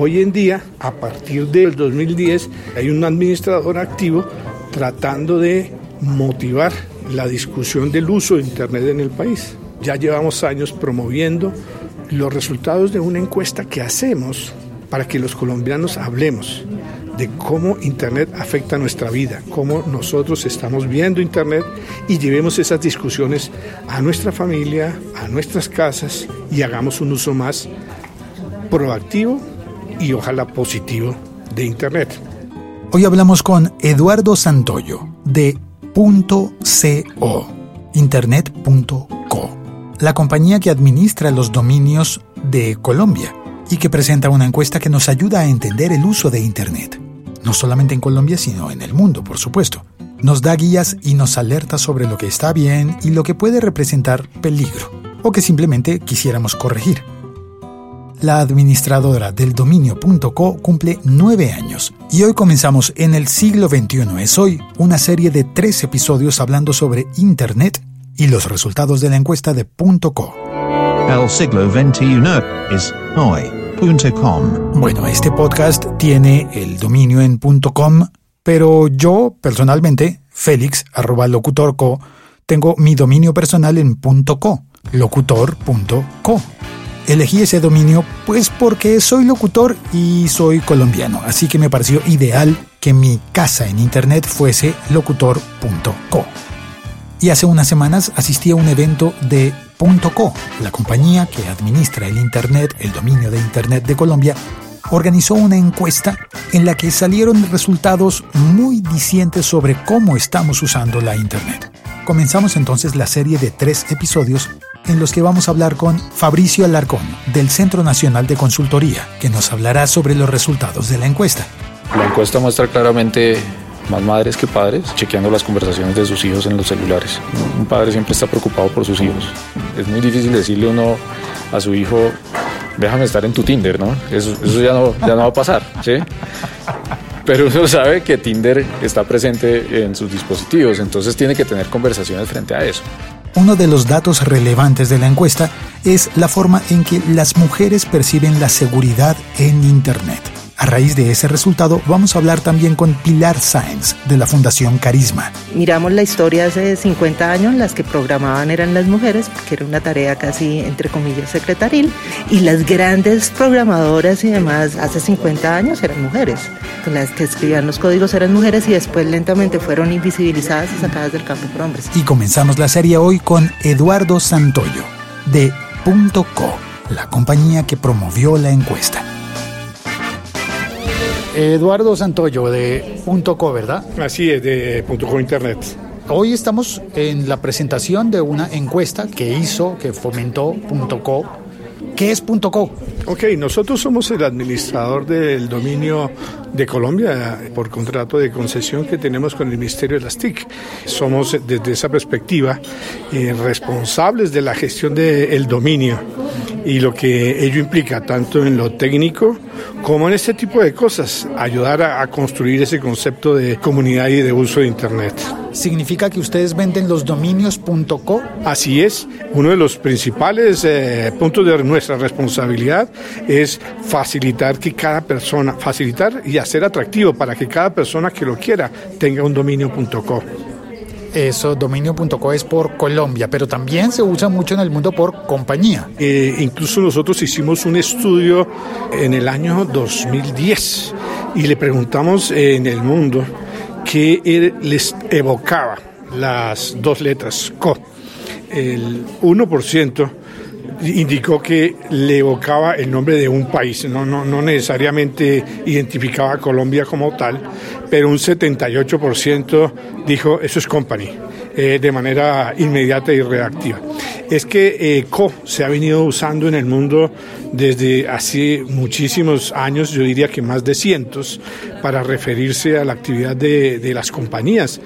Hoy en día, a partir del 2010, hay un administrador activo tratando de motivar la discusión del uso de Internet en el país. Ya llevamos años promoviendo los resultados de una encuesta que hacemos para que los colombianos hablemos de cómo Internet afecta nuestra vida, cómo nosotros estamos viendo Internet y llevemos esas discusiones a nuestra familia, a nuestras casas y hagamos un uso más proactivo y ojalá positivo de Internet. Hoy hablamos con Eduardo Santoyo de .co, internet.co, la compañía que administra los dominios de Colombia y que presenta una encuesta que nos ayuda a entender el uso de Internet, no solamente en Colombia, sino en el mundo, por supuesto. Nos da guías y nos alerta sobre lo que está bien y lo que puede representar peligro, o que simplemente quisiéramos corregir. La administradora del dominio.co cumple nueve años y hoy comenzamos en el siglo XXI es hoy una serie de tres episodios hablando sobre Internet y los resultados de la encuesta de .co. El siglo XXI es hoy.com. Bueno, este podcast tiene el dominio en .com, pero yo personalmente, Félix, arroba locutorco, tengo mi dominio personal en .co, locutor.co. Elegí ese dominio pues porque soy locutor y soy colombiano, así que me pareció ideal que mi casa en internet fuese locutor.co. Y hace unas semanas asistí a un evento de .co, la compañía que administra el internet, el dominio de internet de Colombia, organizó una encuesta en la que salieron resultados muy dicientes sobre cómo estamos usando la internet. Comenzamos entonces la serie de tres episodios en los que vamos a hablar con Fabricio Alarcón, del Centro Nacional de Consultoría, que nos hablará sobre los resultados de la encuesta. La encuesta muestra claramente más madres que padres chequeando las conversaciones de sus hijos en los celulares. Un padre siempre está preocupado por sus hijos. Es muy difícil decirle uno a su hijo, déjame estar en tu Tinder, ¿no? Eso, ya no va a pasar, ¿sí? Pero uno sabe que Tinder está presente en sus dispositivos, entonces tiene que tener conversaciones frente a eso. Uno de los datos relevantes de la encuesta es la forma en que las mujeres perciben la seguridad en Internet. A raíz de ese resultado, vamos a hablar también con Pilar Sáenz, de la Fundación Carisma. Miramos la historia hace 50 años, las que programaban eran las mujeres, porque era una tarea casi, entre comillas, secretaril, y las grandes programadoras y demás hace 50 años eran mujeres. Las que escribían los códigos eran mujeres y después lentamente fueron invisibilizadas y sacadas del campo por hombres. Y comenzamos la serie hoy con Eduardo Santoyo, de .co, la compañía que promovió la encuesta. Eduardo Santoyo de .co, ¿verdad? Así es, de .co Internet. Hoy estamos en la presentación de una encuesta que hizo, que fomentó .co. ¿Qué es .co? Ok, nosotros somos el administrador del dominio de Colombia por contrato de concesión que tenemos con el Ministerio de las TIC. Somos desde esa perspectiva eh, responsables de la gestión del dominio y lo que ello implica tanto en lo técnico como en este tipo de cosas, ayudar a, a construir ese concepto de comunidad y de uso de Internet. ¿Significa que ustedes venden los dominios.co? Así es, uno de los principales eh, puntos de nuestra responsabilidad es facilitar que cada persona, facilitar y hacer atractivo para que cada persona que lo quiera tenga un dominio.co. Eso, dominio.co es por Colombia, pero también se usa mucho en el mundo por compañía. Eh, incluso nosotros hicimos un estudio en el año 2010 y le preguntamos eh, en el mundo qué er- les evocaba las dos letras co. El 1% indicó que le evocaba el nombre de un país, no, no, no necesariamente identificaba a Colombia como tal, pero un 78% dijo eso es company, eh, de manera inmediata y reactiva. Es que eh, co se ha venido usando en el mundo desde hace muchísimos años, yo diría que más de cientos, para referirse a la actividad de, de las compañías.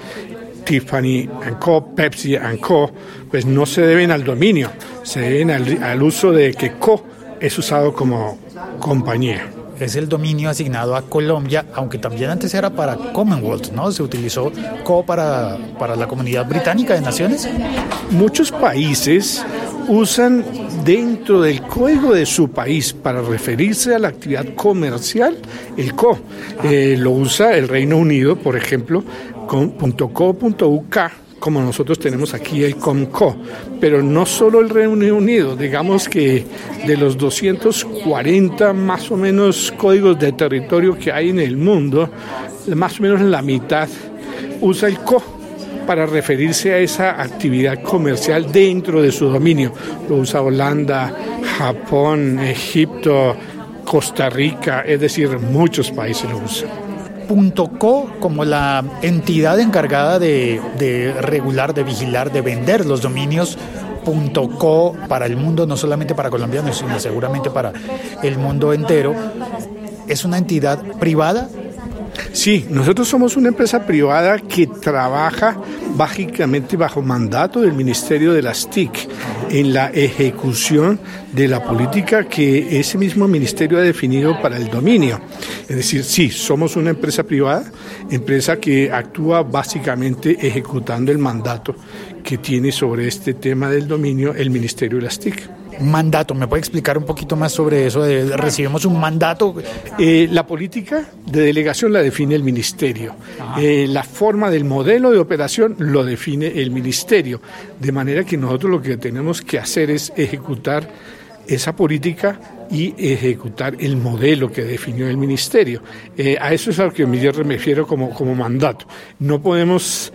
Tiffany Co., Pepsi Co., pues no se deben al dominio, se deben al, al uso de que Co es usado como compañía. Es el dominio asignado a Colombia, aunque también antes era para Commonwealth, ¿no? Se utilizó CO para, para la comunidad británica de naciones. Muchos países usan dentro del código de su país para referirse a la actividad comercial el co. Eh, lo usa el Reino Unido, por ejemplo, .co.uk como nosotros tenemos aquí el COMCO, pero no solo el Reino Unido, digamos que de los 240 más o menos códigos de territorio que hay en el mundo, más o menos la mitad usa el CO para referirse a esa actividad comercial dentro de su dominio. Lo usa Holanda, Japón, Egipto, Costa Rica, es decir, muchos países lo usan. .co como la entidad encargada de, de, regular, de vigilar, de vender los dominios .co para el mundo, no solamente para colombianos, sino seguramente para el mundo entero. ¿Es una entidad privada Sí, nosotros somos una empresa privada que trabaja básicamente bajo mandato del Ministerio de las TIC en la ejecución de la política que ese mismo ministerio ha definido para el dominio. Es decir, sí, somos una empresa privada, empresa que actúa básicamente ejecutando el mandato que tiene sobre este tema del dominio el Ministerio de las TIC mandato. ¿Me puede explicar un poquito más sobre eso? recibimos un mandato. Eh, la política de delegación la define el ministerio. Eh, la forma del modelo de operación lo define el ministerio. De manera que nosotros lo que tenemos que hacer es ejecutar esa política y ejecutar el modelo que definió el ministerio. Eh, a eso es a lo que me refiero como, como mandato. No podemos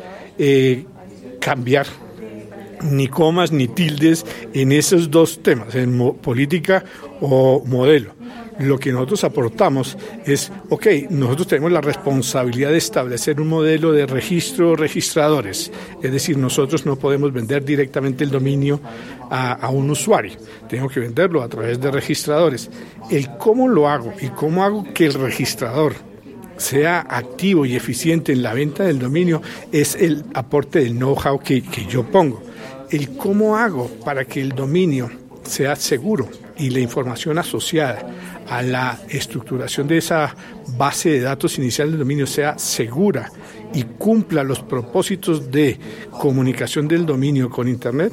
cambiar ni comas ni tildes en esos dos temas, en política o modelo. Lo que nosotros aportamos es, ok, nosotros tenemos la responsabilidad de establecer un modelo de registro registradores, es decir, nosotros no podemos vender directamente el dominio a, un usuario, tengo que venderlo a través de registradores. El cómo lo hago y cómo hago que el registrador sea activo y eficiente en la venta del dominio es el aporte del know-how que yo pongo el cómo hago para que el dominio sea seguro y la información asociada a la estructuración de esa base de datos inicial del dominio sea segura y cumpla los propósitos de comunicación del dominio con Internet,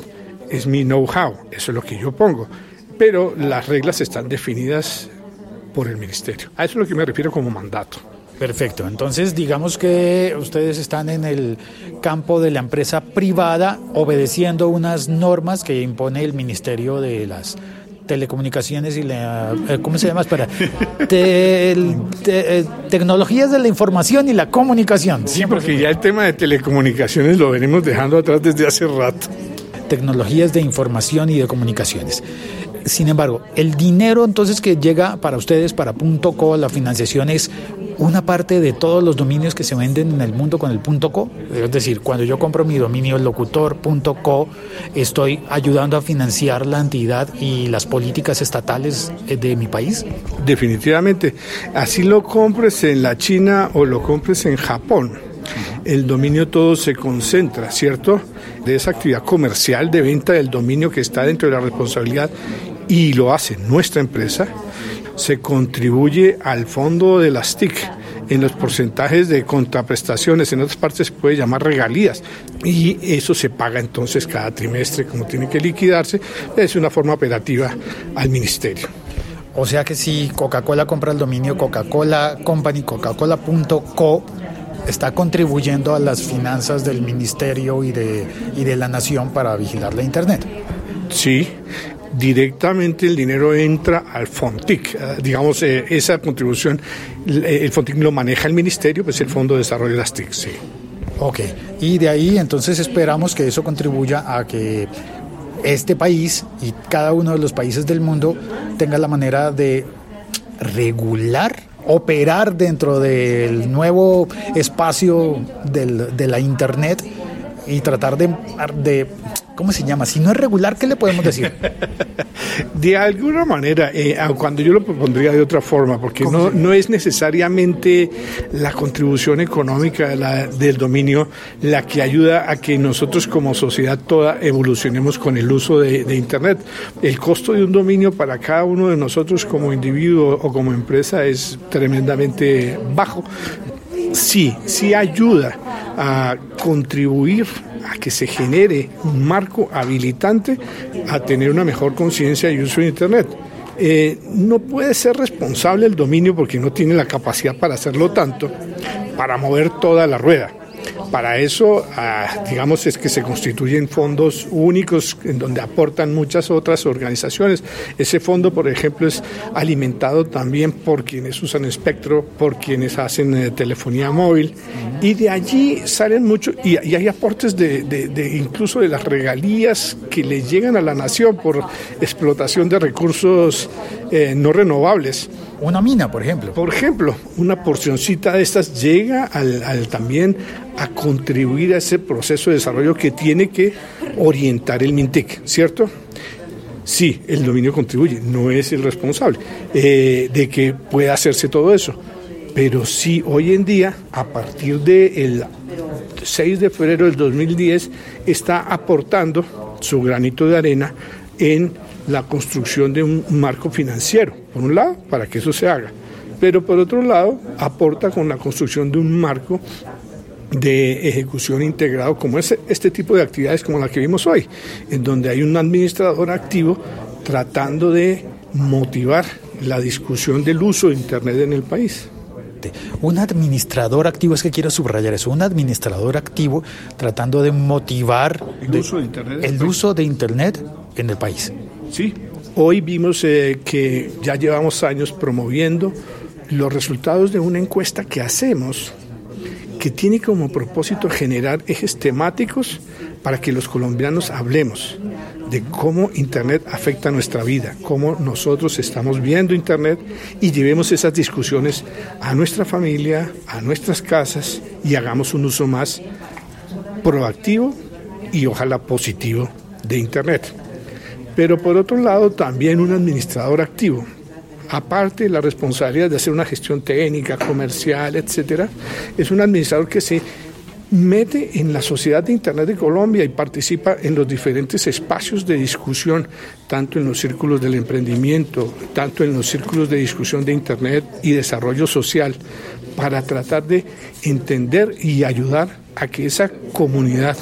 es mi know-how, eso es lo que yo pongo. Pero las reglas están definidas por el Ministerio. A eso es lo que me refiero como mandato. Perfecto. Entonces, digamos que ustedes están en el campo de la empresa privada obedeciendo unas normas que impone el Ministerio de las telecomunicaciones y la eh, ¿cómo se llama? Espera. Eh, tecnologías de la información y la comunicación. Sí, porque ya el tema de telecomunicaciones lo venimos dejando atrás desde hace rato. Tecnologías de información y de comunicaciones. Sin embargo, el dinero entonces que llega para ustedes, para .co, la financiación es una parte de todos los dominios que se venden en el mundo con el .co. Es decir, cuando yo compro mi dominio locutor.co, estoy ayudando a financiar la entidad y las políticas estatales de mi país. Definitivamente. Así lo compres en la China o lo compres en Japón. El dominio todo se concentra, ¿cierto? De esa actividad comercial de venta del dominio que está dentro de la responsabilidad y lo hace nuestra empresa, se contribuye al fondo de las TIC en los porcentajes de contraprestaciones, en otras partes se puede llamar regalías, y eso se paga entonces cada trimestre como tiene que liquidarse, es una forma operativa al ministerio. O sea que si Coca-Cola compra el dominio Coca-Cola Company, coca-cola.co, está contribuyendo a las finanzas del ministerio y de, y de la nación para vigilar la Internet. Sí, directamente el dinero entra al FONTIC. Eh, digamos, eh, esa contribución, el FONTIC lo maneja el ministerio, pues el Fondo de Desarrollo de las TIC, sí. Ok, y de ahí entonces esperamos que eso contribuya a que este país y cada uno de los países del mundo tenga la manera de regular, operar dentro del nuevo espacio del, de la Internet y tratar de, de ¿cómo se llama? Si no es regular, ¿qué le podemos decir? de alguna manera, eh, cuando yo lo propondría de otra forma, porque no, no es necesariamente la contribución económica del dominio la que ayuda a que nosotros como sociedad toda evolucionemos con el uso de, de Internet. El costo de un dominio para cada uno de nosotros como individuo o como empresa es tremendamente bajo. Sí, sí ayuda a contribuir a que se genere un marco habilitante a tener una mejor conciencia y uso de Internet. Eh, no puede ser responsable el dominio porque no tiene la capacidad para hacerlo tanto, para mover toda la rueda. Para eso, ah, digamos, es que se constituyen fondos únicos en donde aportan muchas otras organizaciones. Ese fondo, por ejemplo, es alimentado también por quienes usan espectro, por quienes hacen eh, telefonía móvil, y de allí salen muchos, y, hay aportes de, incluso de las regalías que le llegan a la nación por explotación de recursos eh, no renovables. Una mina, por ejemplo. Por ejemplo, una porcioncita de estas llega al, también a contribuir a ese proceso de desarrollo que tiene que orientar el MINTEC, ¿cierto? Sí, el dominio contribuye, no es el responsable eh, de que pueda hacerse todo eso. Pero sí, hoy en día, a partir del 6 de febrero del 2010, está aportando su granito de arena en la construcción de un marco financiero, por un lado, para que eso se haga, pero por otro lado, aporta con la construcción de un marco de ejecución integrado como es este tipo de actividades como la que vimos hoy, en donde hay un administrador activo tratando de motivar la discusión del uso de Internet en el país. Un administrador activo, es que quiero subrayar eso, un administrador activo tratando de motivar el, uso, de Internet el uso de Internet en el país. Sí, hoy vimos eh, que ya llevamos años promoviendo los resultados de una encuesta que hacemos que tiene como propósito generar ejes temáticos para que los colombianos hablemos de cómo Internet afecta nuestra vida, cómo nosotros estamos viendo Internet y llevemos esas discusiones a nuestra familia, a nuestras casas y hagamos un uso más proactivo y ojalá positivo de Internet. Pero por otro lado, también un administrador activo. Aparte de la responsabilidad de hacer una gestión técnica, comercial, etcétera, es un administrador que se mete en la sociedad de Internet de Colombia y participa en los diferentes espacios de discusión, tanto en los círculos del emprendimiento, tanto en los círculos de discusión de Internet y desarrollo social, para tratar de entender y ayudar a que esa comunidad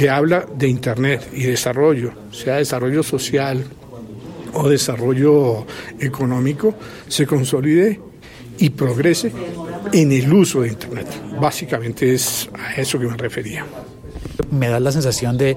que habla de Internet y desarrollo, sea desarrollo social o desarrollo económico, se consolide y progrese en el uso de Internet. Básicamente es a eso que me refería. Me da la sensación de,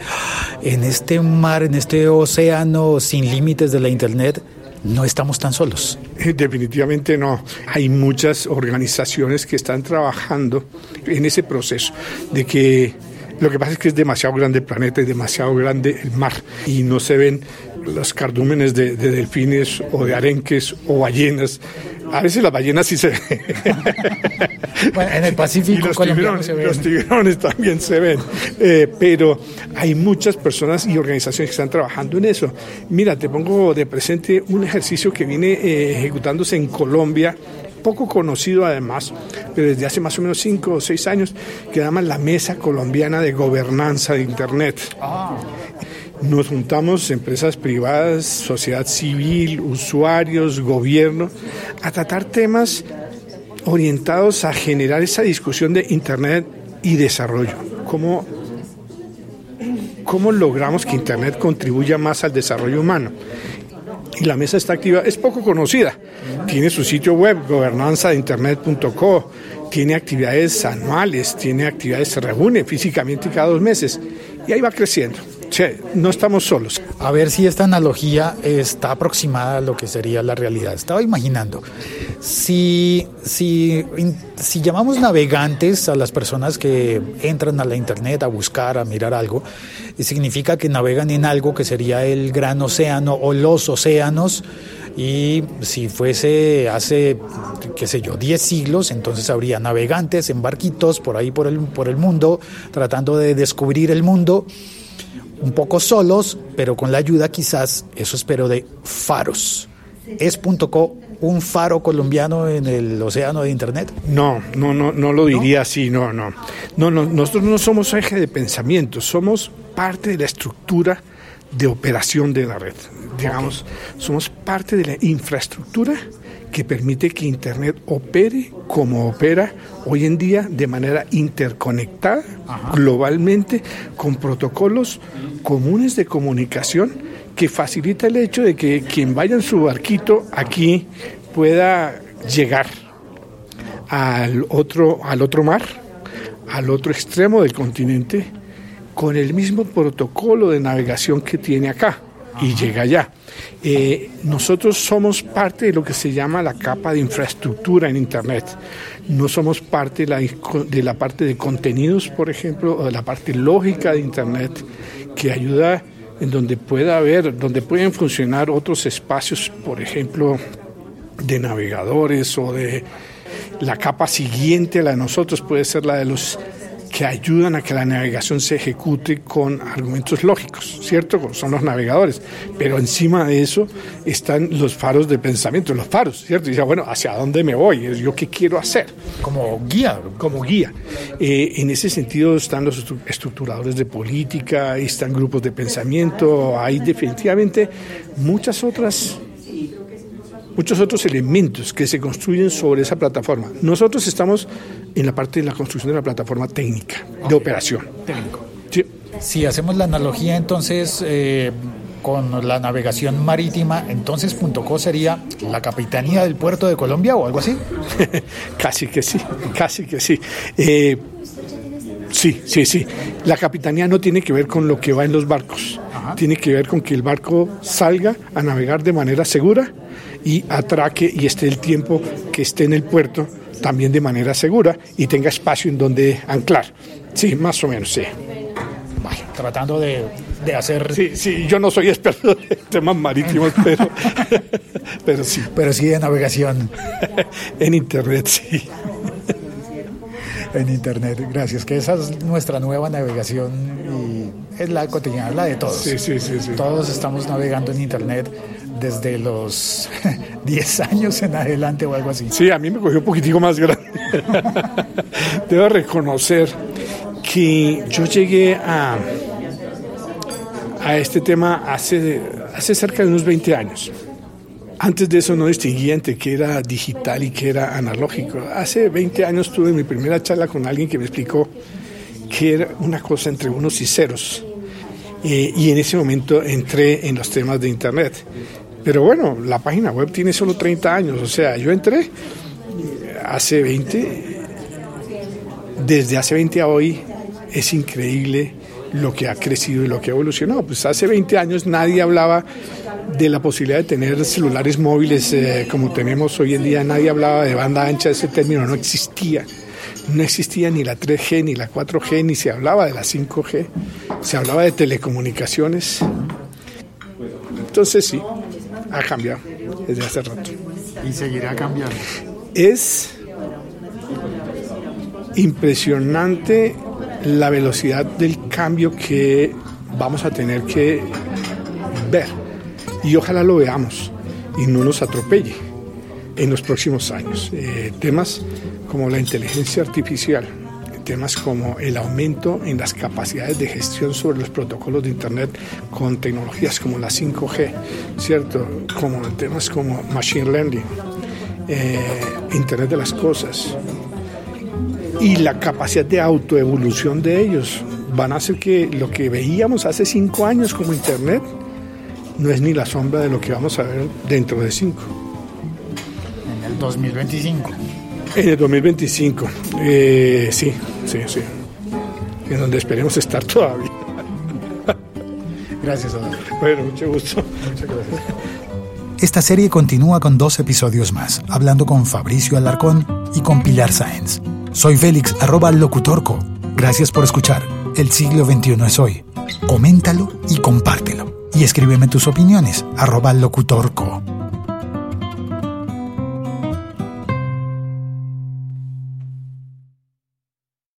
en este mar, en este océano sin límites de la Internet, no estamos tan solos. Eh, definitivamente no. Hay muchas organizaciones que están trabajando en ese proceso de que lo que pasa es que es demasiado grande el planeta y demasiado grande el mar y no se ven los cardúmenes de, delfines o de arenques o ballenas. A veces las ballenas sí se ven. Bueno, en el Pacífico los tiburones, se ven. los tiburones también se ven. Eh, pero hay muchas personas y organizaciones que están trabajando en eso. Mira, te pongo de presente un ejercicio que viene eh, ejecutándose en Colombia poco conocido además, pero desde hace más o menos cinco o seis años, que llama la Mesa Colombiana de Gobernanza de Internet. Nos juntamos empresas privadas, sociedad civil, usuarios, gobierno, a tratar temas orientados a generar esa discusión de Internet y desarrollo. ¿Cómo, cómo logramos que Internet contribuya más al desarrollo humano? Y la mesa está activa. Es poco conocida. Tiene su sitio web, gobernanzainternet.co, tiene actividades anuales, tiene actividades, se reúne físicamente cada dos meses y ahí va creciendo. No estamos solos. A ver si esta analogía está aproximada a lo que sería la realidad. Estaba imaginando, si, si, llamamos navegantes a las personas que entran a la Internet a buscar, a mirar algo, significa que navegan en algo que sería el gran océano o los océanos. Y si fuese hace, qué sé yo, 10 siglos, entonces habría navegantes en barquitos por ahí por el, por el mundo, tratando de descubrir el mundo un poco solos, pero con la ayuda quizás, eso espero, de faros. Es.co un faro colombiano en el océano de Internet? No, no, no, no lo diría así, no, no. No, no, nosotros no somos eje de pensamiento, somos parte de la estructura de operación de la red. Digamos, somos parte de la infraestructura que permite que Internet opere como opera hoy en día de manera interconectada globalmente con protocolos comunes de comunicación que facilita el hecho de que quien vaya en su barquito aquí pueda llegar al otro, al otro mar, al otro extremo del continente, con el mismo protocolo de navegación que tiene acá y llega allá. Eh, nosotros somos parte de lo que se llama la capa de infraestructura en Internet. No somos parte de la, de la parte de contenidos, por ejemplo, o de la parte lógica de Internet, que ayuda en donde pueda haber, donde pueden funcionar otros espacios, por ejemplo, de navegadores o de la capa siguiente a la de nosotros puede ser la de los que ayudan a que la navegación se ejecute con argumentos lógicos, ¿cierto? Son los navegadores. Pero encima de eso están los faros de pensamiento, los faros, ¿cierto? Y dice, bueno, ¿hacia dónde me voy? ¿Yo qué quiero hacer? Como guía. Como guía. Eh, en ese sentido están los estructuradores de política, están grupos de pensamiento, hay definitivamente muchas otras muchos otros elementos que se construyen sobre esa plataforma. Nosotros estamos en la parte de la construcción de la plataforma técnica, de operación. Técnico. Si hacemos la analogía entonces eh, con la navegación marítima, entonces .co sería la capitanía del puerto de Colombia o algo así. casi que sí, casi que sí. Eh, sí, sí, sí. La capitanía no tiene que ver con lo que va en los barcos. Tiene que ver con que el barco salga a navegar de manera segura y atraque y esté el tiempo que esté en el puerto también de manera segura y tenga espacio en donde anclar. Sí, más o menos, sí. tratando de, de, hacer... Sí, sí, yo no soy experto en temas marítimos, pero, pero sí. Pero sí de navegación. en Internet, sí. En Internet, gracias. Que esa es nuestra nueva navegación y es la cotidiana, la de todos. Sí, sí, sí, sí. Todos estamos navegando en Internet desde los 10 años en adelante o algo así. Sí, a mí me cogió un poquitico más grande. Debo reconocer que yo llegué a, a este tema hace, hace cerca de unos 20 años. Antes de eso no distinguía entre qué era digital y qué era analógico. Hace 20 años tuve mi primera charla con alguien que me explicó que era una cosa entre unos y ceros. Y en ese momento entré en los temas de Internet. Pero bueno, la página web tiene solo 30 años, o sea, yo entré hace 20, desde hace 20 a hoy es increíble lo que ha crecido y lo que ha evolucionado. Pues hace 20 años nadie hablaba de la posibilidad de tener celulares móviles eh, como tenemos hoy en día, nadie hablaba de banda ancha, ese término no existía. No existía ni la 3G ni la 4G, ni se hablaba de la 5G, se hablaba de telecomunicaciones. Entonces sí, ha cambiado desde hace rato. Y seguirá cambiando. Es impresionante la velocidad del cambio que vamos a tener que ver. Y ojalá lo veamos y no nos atropelle en los próximos años. Eh, temas como la inteligencia artificial, temas como el aumento en las capacidades de gestión sobre los protocolos de Internet con tecnologías como la 5G, ¿cierto? Como temas como Machine Learning, eh, Internet de las Cosas y la capacidad de autoevolución de ellos van a hacer que lo que veíamos hace cinco años como Internet no es ni la sombra de lo que vamos a ver dentro de cinco. En el 2025. En el 2025, eh, sí, sí, sí. En donde esperemos estar todavía. Gracias, Adolfo. Bueno, mucho gusto. Muchas gracias. Esta serie continúa con dos episodios más, hablando con Fabricio Alarcón y con Pilar Sáenz. Soy Félix, arroba locutorco. Gracias por escuchar. El siglo XXI es hoy. Coméntalo y compártelo. Y escríbeme tus opiniones, arroba locutorco.